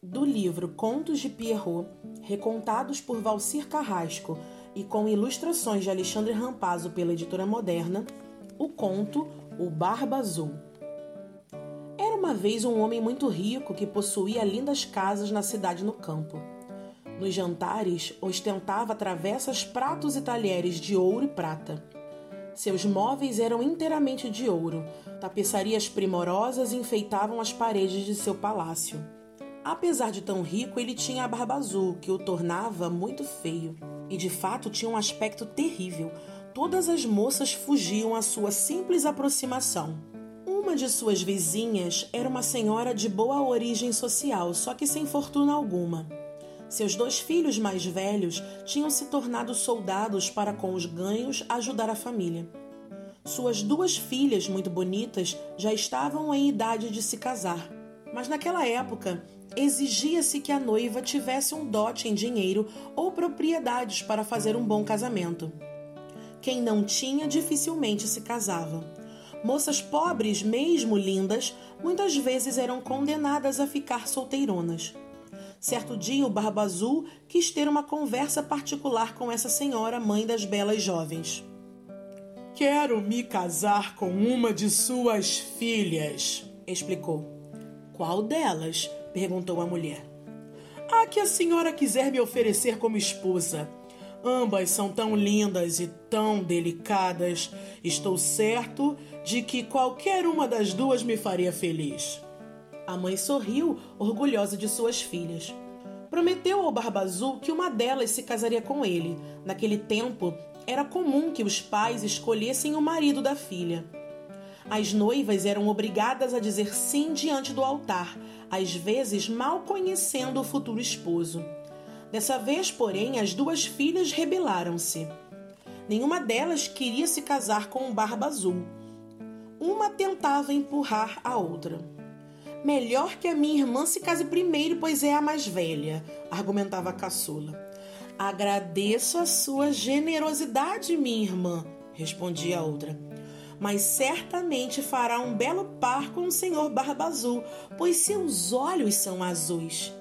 Do livro Contos de Pierrot, recontados por Valcir Carrasco e com ilustrações de Alexandre Rampazzo pela editora Moderna, o conto O Barba Azul. Era uma vez um homem muito rico que possuía lindas casas na cidade no campo. Nos jantares, ostentava travessas, pratos e talheres de ouro e prata. Seus móveis eram inteiramente de ouro, tapeçarias primorosas enfeitavam as paredes de seu palácio. Apesar de tão rico, ele tinha a barba azul, que o tornava muito feio. E de fato tinha um aspecto terrível. Todas as moças fugiam à sua simples aproximação. Uma de suas vizinhas era uma senhora de boa origem social, só que sem fortuna alguma. Seus dois filhos mais velhos tinham se tornado soldados para, com os ganhos, ajudar a família. Suas duas filhas, muito bonitas, já estavam em idade de se casar, mas naquela época exigia-se que a noiva tivesse um dote em dinheiro ou propriedades para fazer um bom casamento. Quem não tinha dificilmente se casava. Moças pobres, mesmo lindas, muitas vezes eram condenadas a ficar solteironas. Certo dia, o Barba Azul quis ter uma conversa particular com essa senhora, mãe das belas jovens. Quero me casar com uma de suas filhas, explicou. Qual delas? Perguntou a mulher. A que a senhora quiser me oferecer como esposa. Ambas são tão lindas e tão delicadas. Estou certo de que qualquer uma das duas me faria feliz. A mãe sorriu, orgulhosa de suas filhas. Prometeu ao Barba Azul que uma delas se casaria com ele. Naquele tempo, era comum que os pais escolhessem o marido da filha. As noivas eram obrigadas a dizer sim diante do altar, às vezes mal conhecendo o futuro esposo. Dessa vez, porém, as duas filhas rebelaram-se. Nenhuma delas queria se casar com um barba azul. Uma tentava empurrar a outra. Melhor que a minha irmã se case primeiro, pois é a mais velha, argumentava a caçula. Agradeço a sua generosidade, minha irmã, respondia a outra mas certamente fará um belo par com o senhor Barba Azul, pois seus olhos são azuis.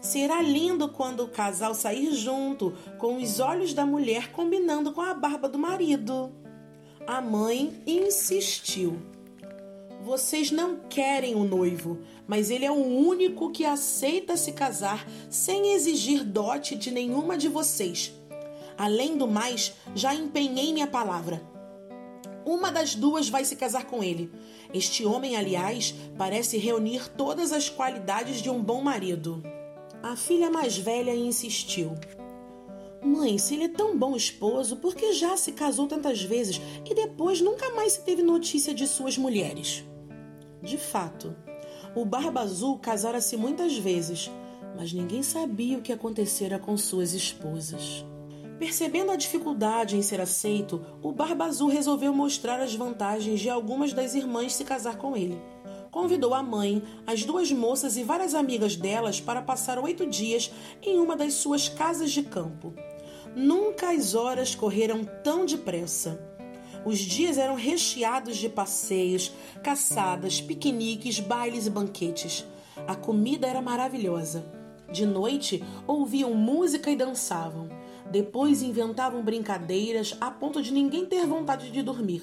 Será lindo quando o casal sair junto, com os olhos da mulher combinando com a barba do marido. A mãe insistiu. Vocês não querem o noivo, mas ele é o único que aceita se casar sem exigir dote de nenhuma de vocês. Além do mais, já empenhei minha palavra. Uma das duas vai se casar com ele. Este homem, aliás, parece reunir todas as qualidades de um bom marido. A filha mais velha insistiu. Mãe, se ele é tão bom esposo, por que já se casou tantas vezes e depois nunca mais se teve notícia de suas mulheres? De fato, o Barba Azul casara-se muitas vezes, mas ninguém sabia o que acontecera com suas esposas. Percebendo a dificuldade em ser aceito, o Barba Azul resolveu mostrar as vantagens de algumas das irmãs se casar com ele. Convidou a mãe, as duas moças e várias amigas delas para passar oito dias em uma das suas casas de campo. Nunca as horas correram tão depressa. Os dias eram recheados de passeios, caçadas, piqueniques, bailes e banquetes. A comida era maravilhosa. De noite, ouviam música e dançavam. Depois inventavam brincadeiras a ponto de ninguém ter vontade de dormir.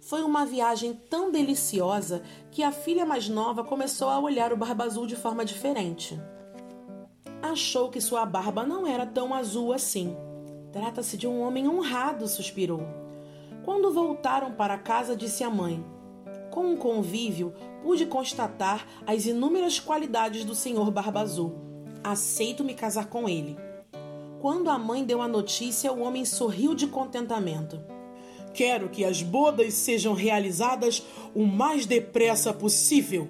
Foi uma viagem tão deliciosa que a filha mais nova começou a olhar o Barba Azul de forma diferente. Achou que sua barba não era tão azul assim. Trata-se de um homem honrado, suspirou. Quando voltaram para casa, disse a mãe: Com um convívio, pude constatar as inúmeras qualidades do senhor Barba Azul. Aceito me casar com ele. Quando a mãe deu a notícia, o homem sorriu de contentamento. Quero que as bodas sejam realizadas o mais depressa possível.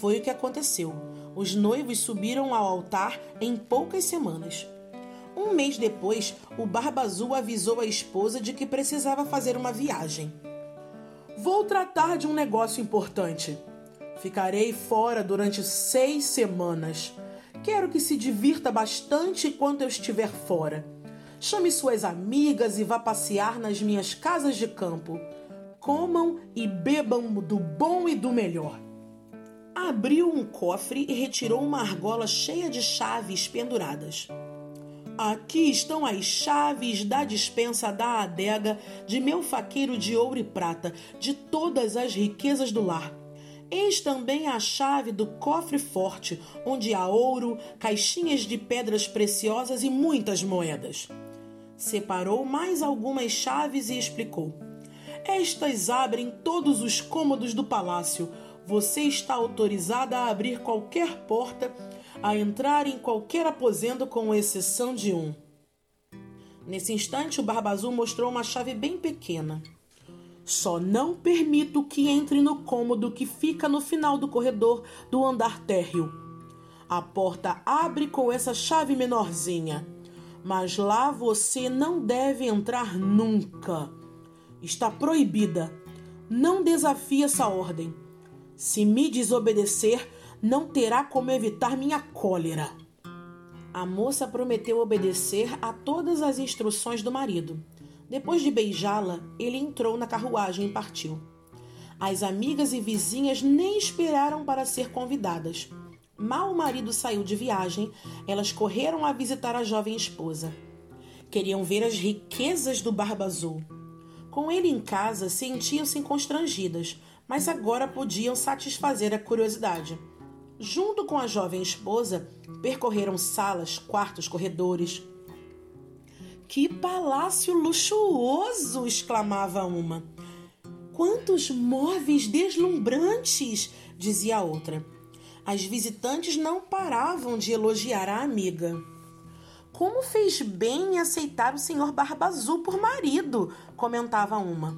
Foi o que aconteceu. Os noivos subiram ao altar em poucas semanas. Um mês depois, o Barba Azul avisou a esposa de que precisava fazer uma viagem. Vou tratar de um negócio importante. Ficarei fora durante seis semanas. Quero que se divirta bastante enquanto eu estiver fora. Chame suas amigas e vá passear nas minhas casas de campo. Comam e bebam do bom e do melhor. abriu um cofre e retirou uma argola cheia de chaves penduradas. Aqui estão as chaves da dispensa da adega de meu faqueiro de ouro e prata, de todas as riquezas do lar. Eis também a chave do cofre forte, onde há ouro, caixinhas de pedras preciosas e muitas moedas. Separou mais algumas chaves e explicou: Estas abrem todos os cômodos do palácio. Você está autorizada a abrir qualquer porta a entrar em qualquer aposento com exceção de um. Nesse instante, o Barba Azul mostrou uma chave bem pequena. Só não permito que entre no cômodo que fica no final do corredor do andar térreo. A porta abre com essa chave menorzinha, mas lá você não deve entrar nunca. Está proibida. Não desafie essa ordem. Se me desobedecer, não terá como evitar minha cólera. A moça prometeu obedecer a todas as instruções do marido. Depois de beijá-la, ele entrou na carruagem e partiu. As amigas e vizinhas nem esperaram para ser convidadas. Mal o marido saiu de viagem, elas correram a visitar a jovem esposa. Queriam ver as riquezas do Barba Azul. Com ele em casa, sentiam-se constrangidas, mas agora podiam satisfazer a curiosidade. Junto com a jovem esposa, percorreram salas, quartos, corredores. Que palácio luxuoso! exclamava uma. Quantos móveis deslumbrantes! dizia a outra. As visitantes não paravam de elogiar a amiga. Como fez bem em aceitar o senhor Barba Azul por marido, comentava uma.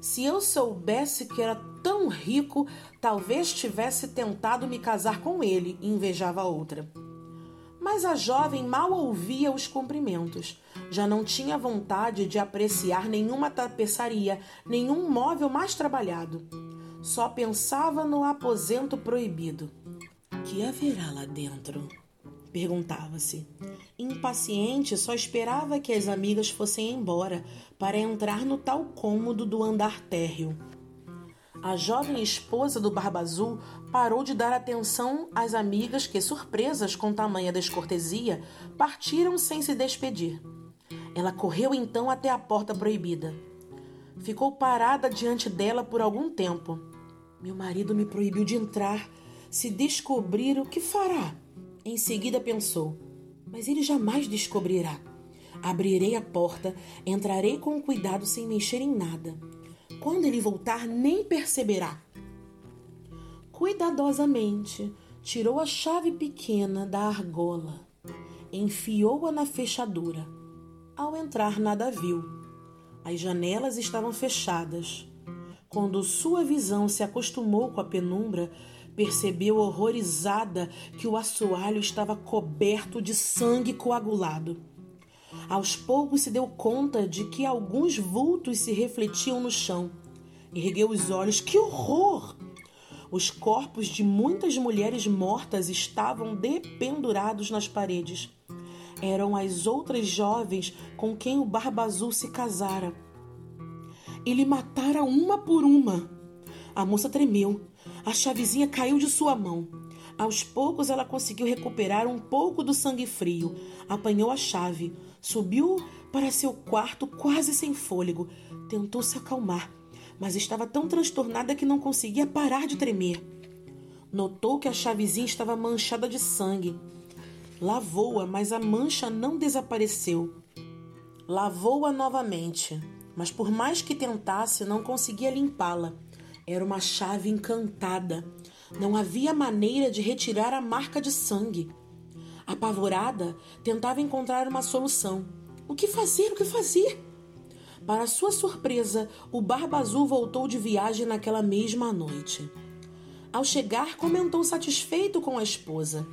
Se eu soubesse que era tão rico, talvez tivesse tentado me casar com ele, invejava a outra. Mas a jovem mal ouvia os cumprimentos. Já não tinha vontade de apreciar nenhuma tapeçaria, nenhum móvel mais trabalhado. Só pensava no aposento proibido. Que haverá lá dentro? Perguntava-se. Impaciente, só esperava que as amigas fossem embora para entrar no tal cômodo do andar térreo. A jovem esposa do Barba Azul parou de dar atenção às amigas que, surpresas com tamanha descortesia, partiram sem se despedir. Ela correu então até a porta proibida. Ficou parada diante dela por algum tempo. Meu marido me proibiu de entrar. Se descobrir, o que fará? Em seguida pensou: Mas ele jamais descobrirá. Abrirei a porta, entrarei com cuidado sem mexer em nada. Quando ele voltar, nem perceberá. Cuidadosamente, tirou a chave pequena da argola, enfiou-a na fechadura. Ao entrar, nada viu. As janelas estavam fechadas. Quando sua visão se acostumou com a penumbra, percebeu horrorizada que o assoalho estava coberto de sangue coagulado. Aos poucos se deu conta de que alguns vultos se refletiam no chão. Ergueu os olhos. Que horror! Os corpos de muitas mulheres mortas estavam dependurados nas paredes. Eram as outras jovens com quem o Barba Azul se casara. Ele matara uma por uma. A moça tremeu. A chavezinha caiu de sua mão. Aos poucos ela conseguiu recuperar um pouco do sangue frio. Apanhou a chave, subiu para seu quarto quase sem fôlego. Tentou se acalmar, mas estava tão transtornada que não conseguia parar de tremer. Notou que a chavezinha estava manchada de sangue. Lavou-a, mas a mancha não desapareceu. Lavou-a novamente, mas por mais que tentasse, não conseguia limpá-la. Era uma chave encantada. Não havia maneira de retirar a marca de sangue. Apavorada, tentava encontrar uma solução. O que fazer? O que fazer? Para sua surpresa, o Barba Azul voltou de viagem naquela mesma noite. Ao chegar, comentou satisfeito com a esposa.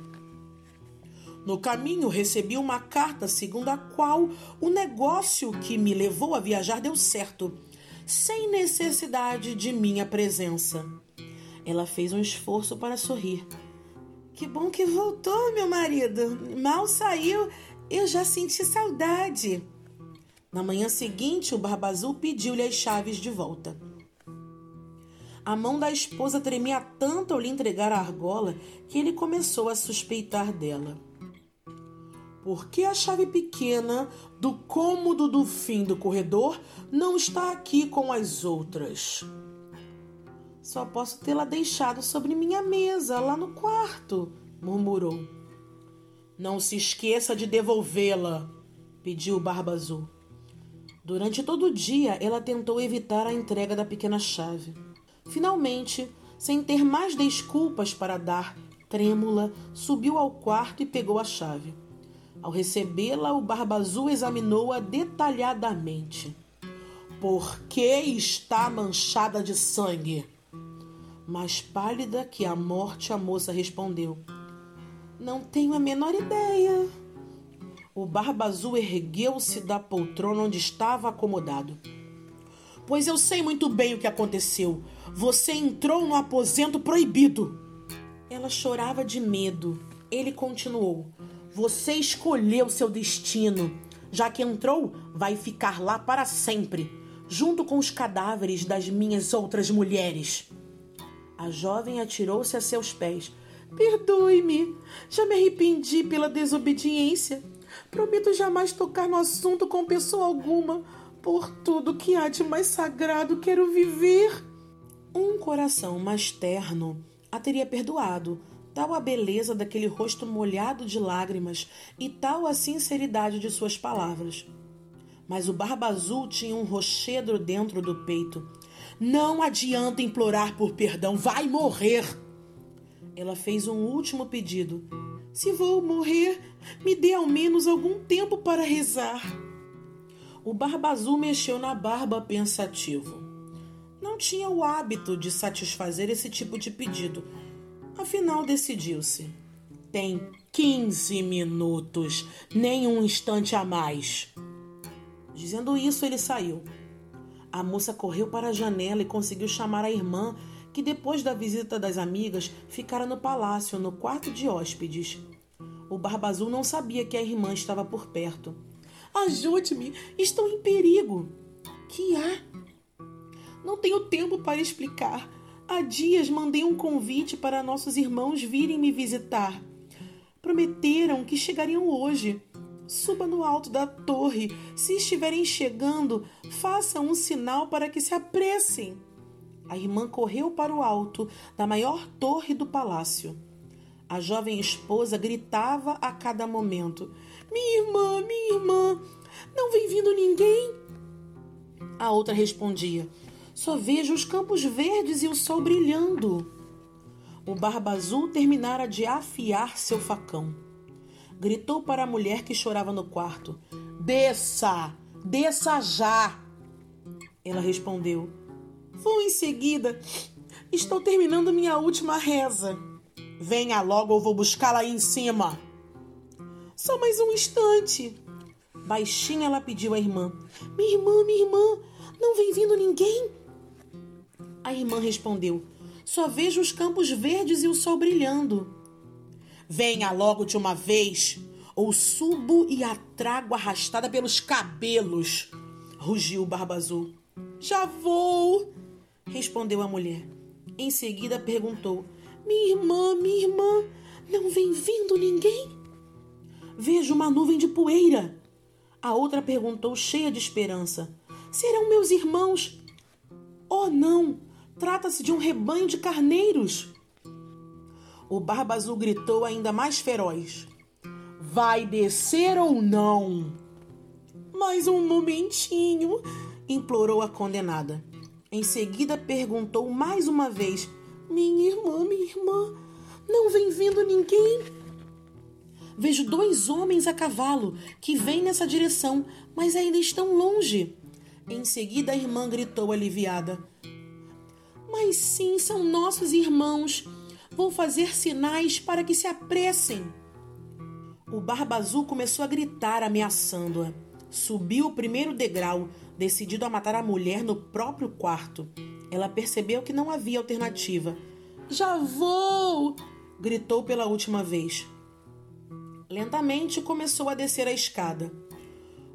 No caminho, recebi uma carta segundo a qual o negócio que me levou a viajar deu certo, sem necessidade de minha presença. Ela fez um esforço para sorrir. Que bom que voltou, meu marido. Mal saiu, eu já senti saudade. Na manhã seguinte, o Barba Azul pediu-lhe as chaves de volta. A mão da esposa tremia tanto ao lhe entregar a argola que ele começou a suspeitar dela. Por que a chave pequena do cômodo do fim do corredor não está aqui com as outras? Só posso tê-la deixado sobre minha mesa, lá no quarto, murmurou. Não se esqueça de devolvê-la, pediu Barba Azul. Durante todo o dia, ela tentou evitar a entrega da pequena chave. Finalmente, sem ter mais desculpas para dar, trêmula, subiu ao quarto e pegou a chave. Ao recebê-la, o Barba Azul examinou-a detalhadamente. Por que está manchada de sangue? Mais pálida que a morte, a moça respondeu: Não tenho a menor ideia. O Barba Azul ergueu-se da poltrona onde estava acomodado. Pois eu sei muito bem o que aconteceu. Você entrou no aposento proibido. Ela chorava de medo. Ele continuou: Você escolheu seu destino. Já que entrou, vai ficar lá para sempre, junto com os cadáveres das minhas outras mulheres. A jovem atirou-se a seus pés. Perdoe-me, já me arrependi pela desobediência. Prometo jamais tocar no assunto com pessoa alguma. Por tudo que há de mais sagrado, quero viver. Um coração mais terno a teria perdoado, tal a beleza daquele rosto molhado de lágrimas e tal a sinceridade de suas palavras. Mas o Barba Azul tinha um rochedo dentro do peito. Não adianta implorar por perdão, vai morrer. Ela fez um último pedido. Se vou morrer, me dê ao menos algum tempo para rezar. O Barba Azul mexeu na barba pensativo. Não tinha o hábito de satisfazer esse tipo de pedido. Afinal, decidiu-se. Tem 15 minutos, nem um instante a mais. Dizendo isso, ele saiu. A moça correu para a janela e conseguiu chamar a irmã, que depois da visita das amigas ficara no palácio, no quarto de hóspedes. O Barba Azul não sabia que a irmã estava por perto. Ajude-me, estou em perigo. Que há? Não tenho tempo para explicar. Há dias mandei um convite para nossos irmãos virem me visitar. Prometeram que chegariam hoje. Suba no alto da torre. Se estiverem chegando, faça um sinal para que se apressem. A irmã correu para o alto da maior torre do palácio. A jovem esposa gritava a cada momento: Minha irmã, minha irmã, não vem vindo ninguém? A outra respondia: Só vejo os campos verdes e o sol brilhando. O Barba Azul terminara de afiar seu facão. Gritou para a mulher que chorava no quarto: Desça! Desça já! Ela respondeu: Vou em seguida. Estou terminando minha última reza. Venha logo ou vou buscá-la aí em cima. Só mais um instante. Baixinha ela pediu à irmã: Minha irmã, minha irmã, não vem vindo ninguém? A irmã respondeu: Só vejo os campos verdes e o sol brilhando. Venha logo de uma vez, ou subo e a trago arrastada pelos cabelos, rugiu o Barba Azul. Já vou, respondeu a mulher. Em seguida perguntou: minha irmã, minha irmã, não vem vindo ninguém? Vejo uma nuvem de poeira. A outra perguntou, cheia de esperança: Serão meus irmãos? Oh, não! Trata-se de um rebanho de carneiros. O Barba Azul gritou ainda mais feroz: Vai descer ou não? Mais um momentinho, implorou a condenada. Em seguida perguntou mais uma vez: minha irmã, minha irmã, não vem vindo ninguém. Vejo dois homens a cavalo que vêm nessa direção, mas ainda estão longe. Em seguida, a irmã gritou aliviada: Mas sim, são nossos irmãos. Vou fazer sinais para que se apressem. O Barba Azul começou a gritar, ameaçando-a. Subiu o primeiro degrau, decidido a matar a mulher no próprio quarto. Ela percebeu que não havia alternativa. Já vou! gritou pela última vez. Lentamente começou a descer a escada.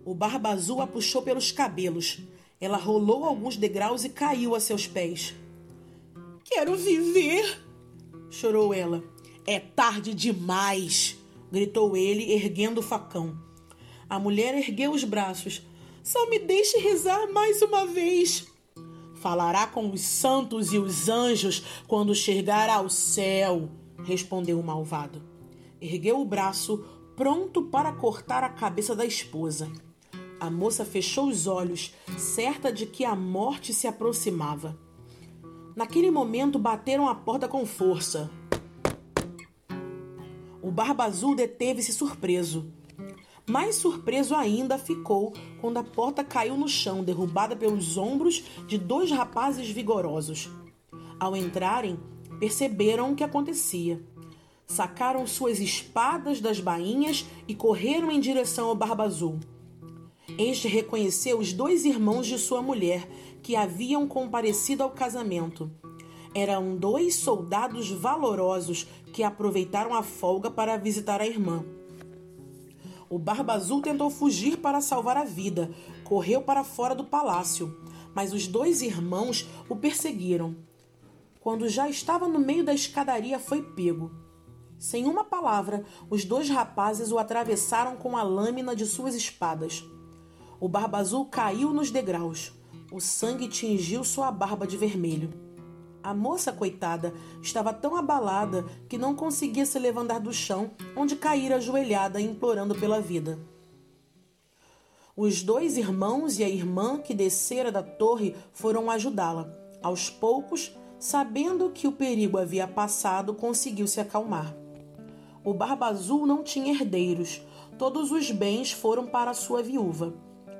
O Barba Azul a puxou pelos cabelos. Ela rolou alguns degraus e caiu a seus pés. quero viver, chorou ela. É tarde demais, gritou ele, erguendo o facão. A mulher ergueu os braços. Só me deixe rezar mais uma vez. Falará com os santos e os anjos quando chegar ao céu, respondeu o malvado. Ergueu o braço, pronto para cortar a cabeça da esposa. A moça fechou os olhos, certa de que a morte se aproximava. Naquele momento bateram a porta com força. O Barba Azul deteve-se surpreso. Mais surpreso ainda ficou quando a porta caiu no chão, derrubada pelos ombros de dois rapazes vigorosos. Ao entrarem, perceberam o que acontecia. Sacaram suas espadas das bainhas e correram em direção ao Barba Azul. Este reconheceu os dois irmãos de sua mulher que haviam comparecido ao casamento. Eram dois soldados valorosos que aproveitaram a folga para visitar a irmã. O Barba Azul tentou fugir para salvar a vida, correu para fora do palácio, mas os dois irmãos o perseguiram. Quando já estava no meio da escadaria, foi pego. Sem uma palavra, os dois rapazes o atravessaram com a lâmina de suas espadas. O Barba Azul caiu nos degraus. O sangue tingiu sua barba de vermelho. A moça, coitada, estava tão abalada que não conseguia se levantar do chão, onde caíra ajoelhada, implorando pela vida. Os dois irmãos e a irmã que descera da torre foram ajudá-la. Aos poucos, sabendo que o perigo havia passado, conseguiu se acalmar. O Barba Azul não tinha herdeiros. Todos os bens foram para sua viúva.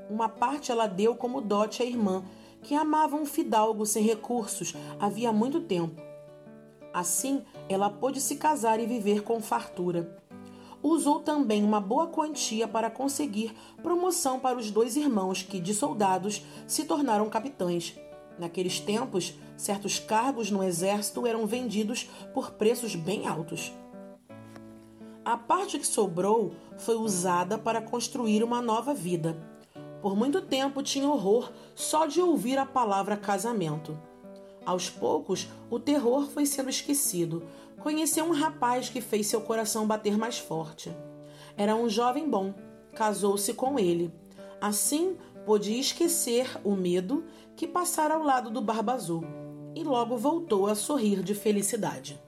Uma parte ela deu como dote à irmã, que amava um fidalgo sem recursos havia muito tempo. Assim, ela pôde se casar e viver com fartura. Usou também uma boa quantia para conseguir promoção para os dois irmãos que, de soldados, se tornaram capitães. Naqueles tempos, certos cargos no exército eram vendidos por preços bem altos. A parte que sobrou foi usada para construir uma nova vida por muito tempo tinha horror só de ouvir a palavra casamento. Aos poucos, o terror foi sendo esquecido. Conheceu um rapaz que fez seu coração bater mais forte. Era um jovem bom. Casou-se com ele. Assim, pôde esquecer o medo que passara ao lado do Barba Azul e logo voltou a sorrir de felicidade.